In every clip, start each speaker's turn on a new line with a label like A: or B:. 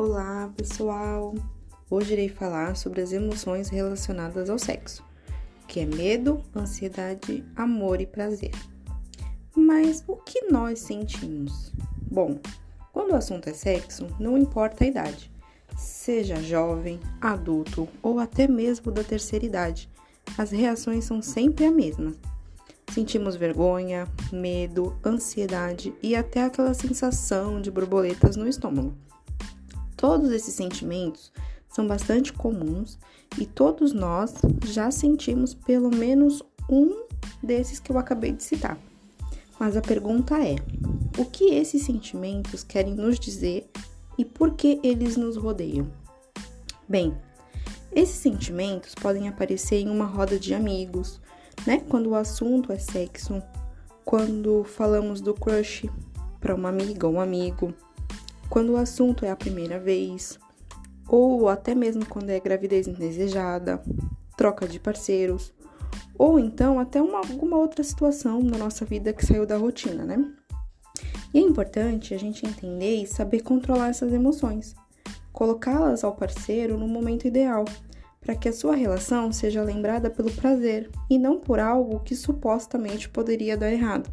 A: Olá, pessoal! Hoje irei falar sobre as emoções relacionadas ao sexo, que é medo, ansiedade, amor e prazer. Mas o que nós sentimos? Bom, quando o assunto é sexo, não importa a idade, seja jovem, adulto ou até mesmo da terceira idade, as reações são sempre a mesma. Sentimos vergonha, medo, ansiedade e até aquela sensação de borboletas no estômago. Todos esses sentimentos são bastante comuns e todos nós já sentimos pelo menos um desses que eu acabei de citar. Mas a pergunta é: o que esses sentimentos querem nos dizer e por que eles nos rodeiam? Bem, esses sentimentos podem aparecer em uma roda de amigos, né? Quando o assunto é sexo, quando falamos do crush para uma amiga ou um amigo quando o assunto é a primeira vez, ou até mesmo quando é gravidez indesejada, troca de parceiros, ou então até uma, alguma outra situação na nossa vida que saiu da rotina, né? E é importante a gente entender e saber controlar essas emoções, colocá-las ao parceiro no momento ideal, para que a sua relação seja lembrada pelo prazer e não por algo que supostamente poderia dar errado.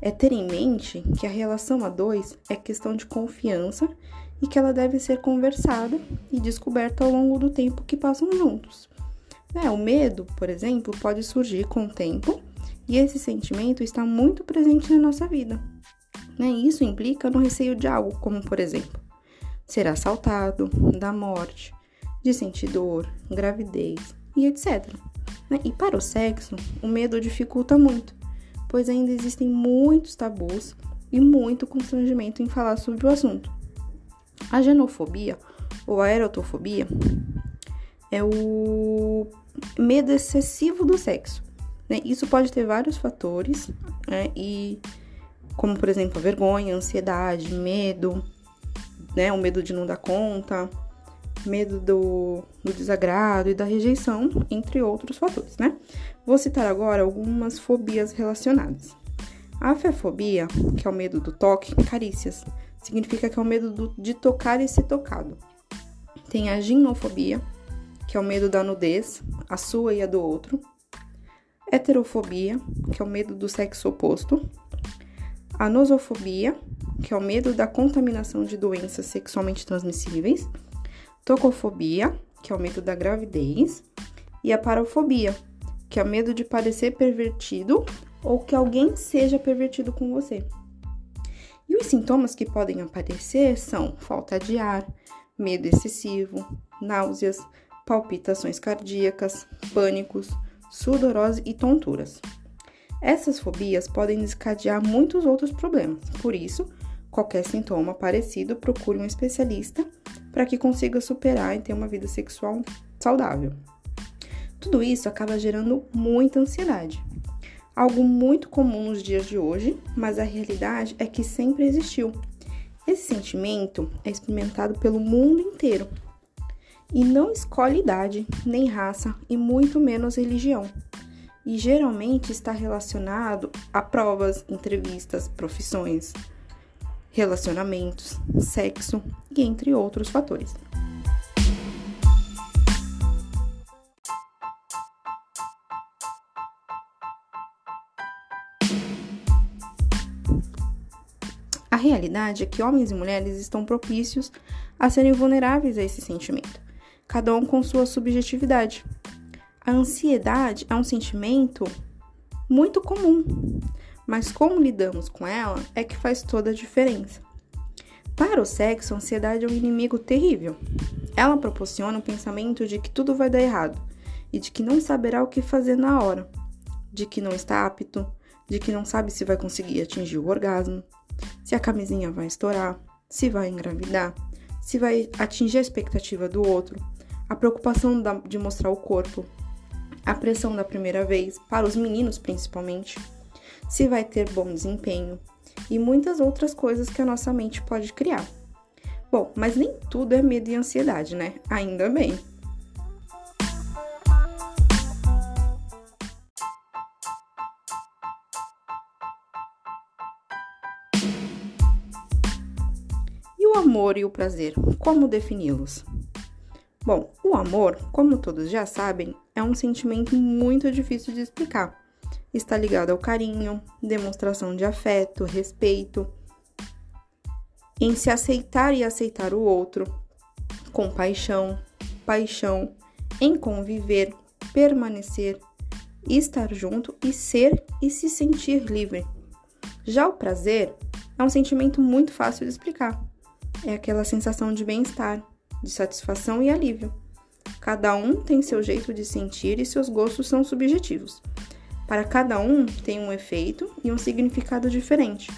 A: É ter em mente que a relação a dois é questão de confiança e que ela deve ser conversada e descoberta ao longo do tempo que passam juntos. É, o medo, por exemplo, pode surgir com o tempo e esse sentimento está muito presente na nossa vida. Né? Isso implica no receio de algo, como por exemplo, ser assaltado, da morte, de sentir dor, gravidez e etc. Né? E para o sexo, o medo dificulta muito pois ainda existem muitos tabus e muito constrangimento em falar sobre o assunto. A genofobia ou a erotofobia é o medo excessivo do sexo. Né? Isso pode ter vários fatores, né? e como por exemplo a vergonha, a ansiedade, medo, né? o medo de não dar conta, medo do, do desagrado e da rejeição, entre outros fatores, né? Vou citar agora algumas fobias relacionadas. A afefobia, que é o medo do toque, carícias, significa que é o medo do, de tocar e ser tocado. Tem a ginofobia, que é o medo da nudez, a sua e a do outro. Heterofobia, que é o medo do sexo oposto. A nosofobia, que é o medo da contaminação de doenças sexualmente transmissíveis tocofobia, que é o medo da gravidez, e a parafobia, que é o medo de parecer pervertido ou que alguém seja pervertido com você. E os sintomas que podem aparecer são falta de ar, medo excessivo, náuseas, palpitações cardíacas, pânicos, sudorose e tonturas. Essas fobias podem desencadear muitos outros problemas, por isso, qualquer sintoma parecido, procure um especialista para que consiga superar e ter uma vida sexual saudável. Tudo isso acaba gerando muita ansiedade. Algo muito comum nos dias de hoje, mas a realidade é que sempre existiu. Esse sentimento é experimentado pelo mundo inteiro e não escolhe idade, nem raça e muito menos religião. E geralmente está relacionado a provas, entrevistas, profissões, relacionamentos, sexo e entre outros fatores. A realidade é que homens e mulheres estão propícios a serem vulneráveis a esse sentimento, cada um com sua subjetividade. A ansiedade é um sentimento muito comum, mas como lidamos com ela é que faz toda a diferença. Para o sexo, a ansiedade é um inimigo terrível. Ela proporciona o pensamento de que tudo vai dar errado e de que não saberá o que fazer na hora, de que não está apto, de que não sabe se vai conseguir atingir o orgasmo, se a camisinha vai estourar, se vai engravidar, se vai atingir a expectativa do outro, a preocupação de mostrar o corpo, a pressão da primeira vez, para os meninos principalmente se vai ter bom desempenho e muitas outras coisas que a nossa mente pode criar. Bom, mas nem tudo é medo e ansiedade, né? Ainda bem. E o amor e o prazer, como defini-los? Bom, o amor, como todos já sabem, é um sentimento muito difícil de explicar. Está ligado ao carinho, demonstração de afeto, respeito, em se aceitar e aceitar o outro, compaixão, paixão, em conviver, permanecer, estar junto e ser e se sentir livre. Já o prazer é um sentimento muito fácil de explicar. É aquela sensação de bem-estar, de satisfação e alívio. Cada um tem seu jeito de sentir e seus gostos são subjetivos. Para cada um tem um efeito e um significado diferente,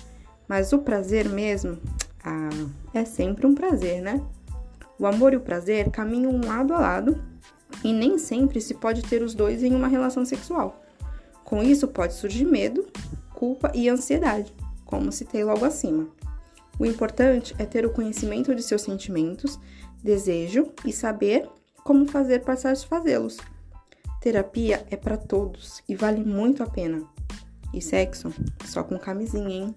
A: mas o prazer mesmo, ah, é sempre um prazer, né? O amor e o prazer caminham lado a lado e nem sempre se pode ter os dois em uma relação sexual. Com isso pode surgir medo, culpa e ansiedade, como citei logo acima. O importante é ter o conhecimento de seus sentimentos, desejo e saber como fazer para satisfazê-los. Terapia é para todos e vale muito a pena. E sexo só com camisinha, hein?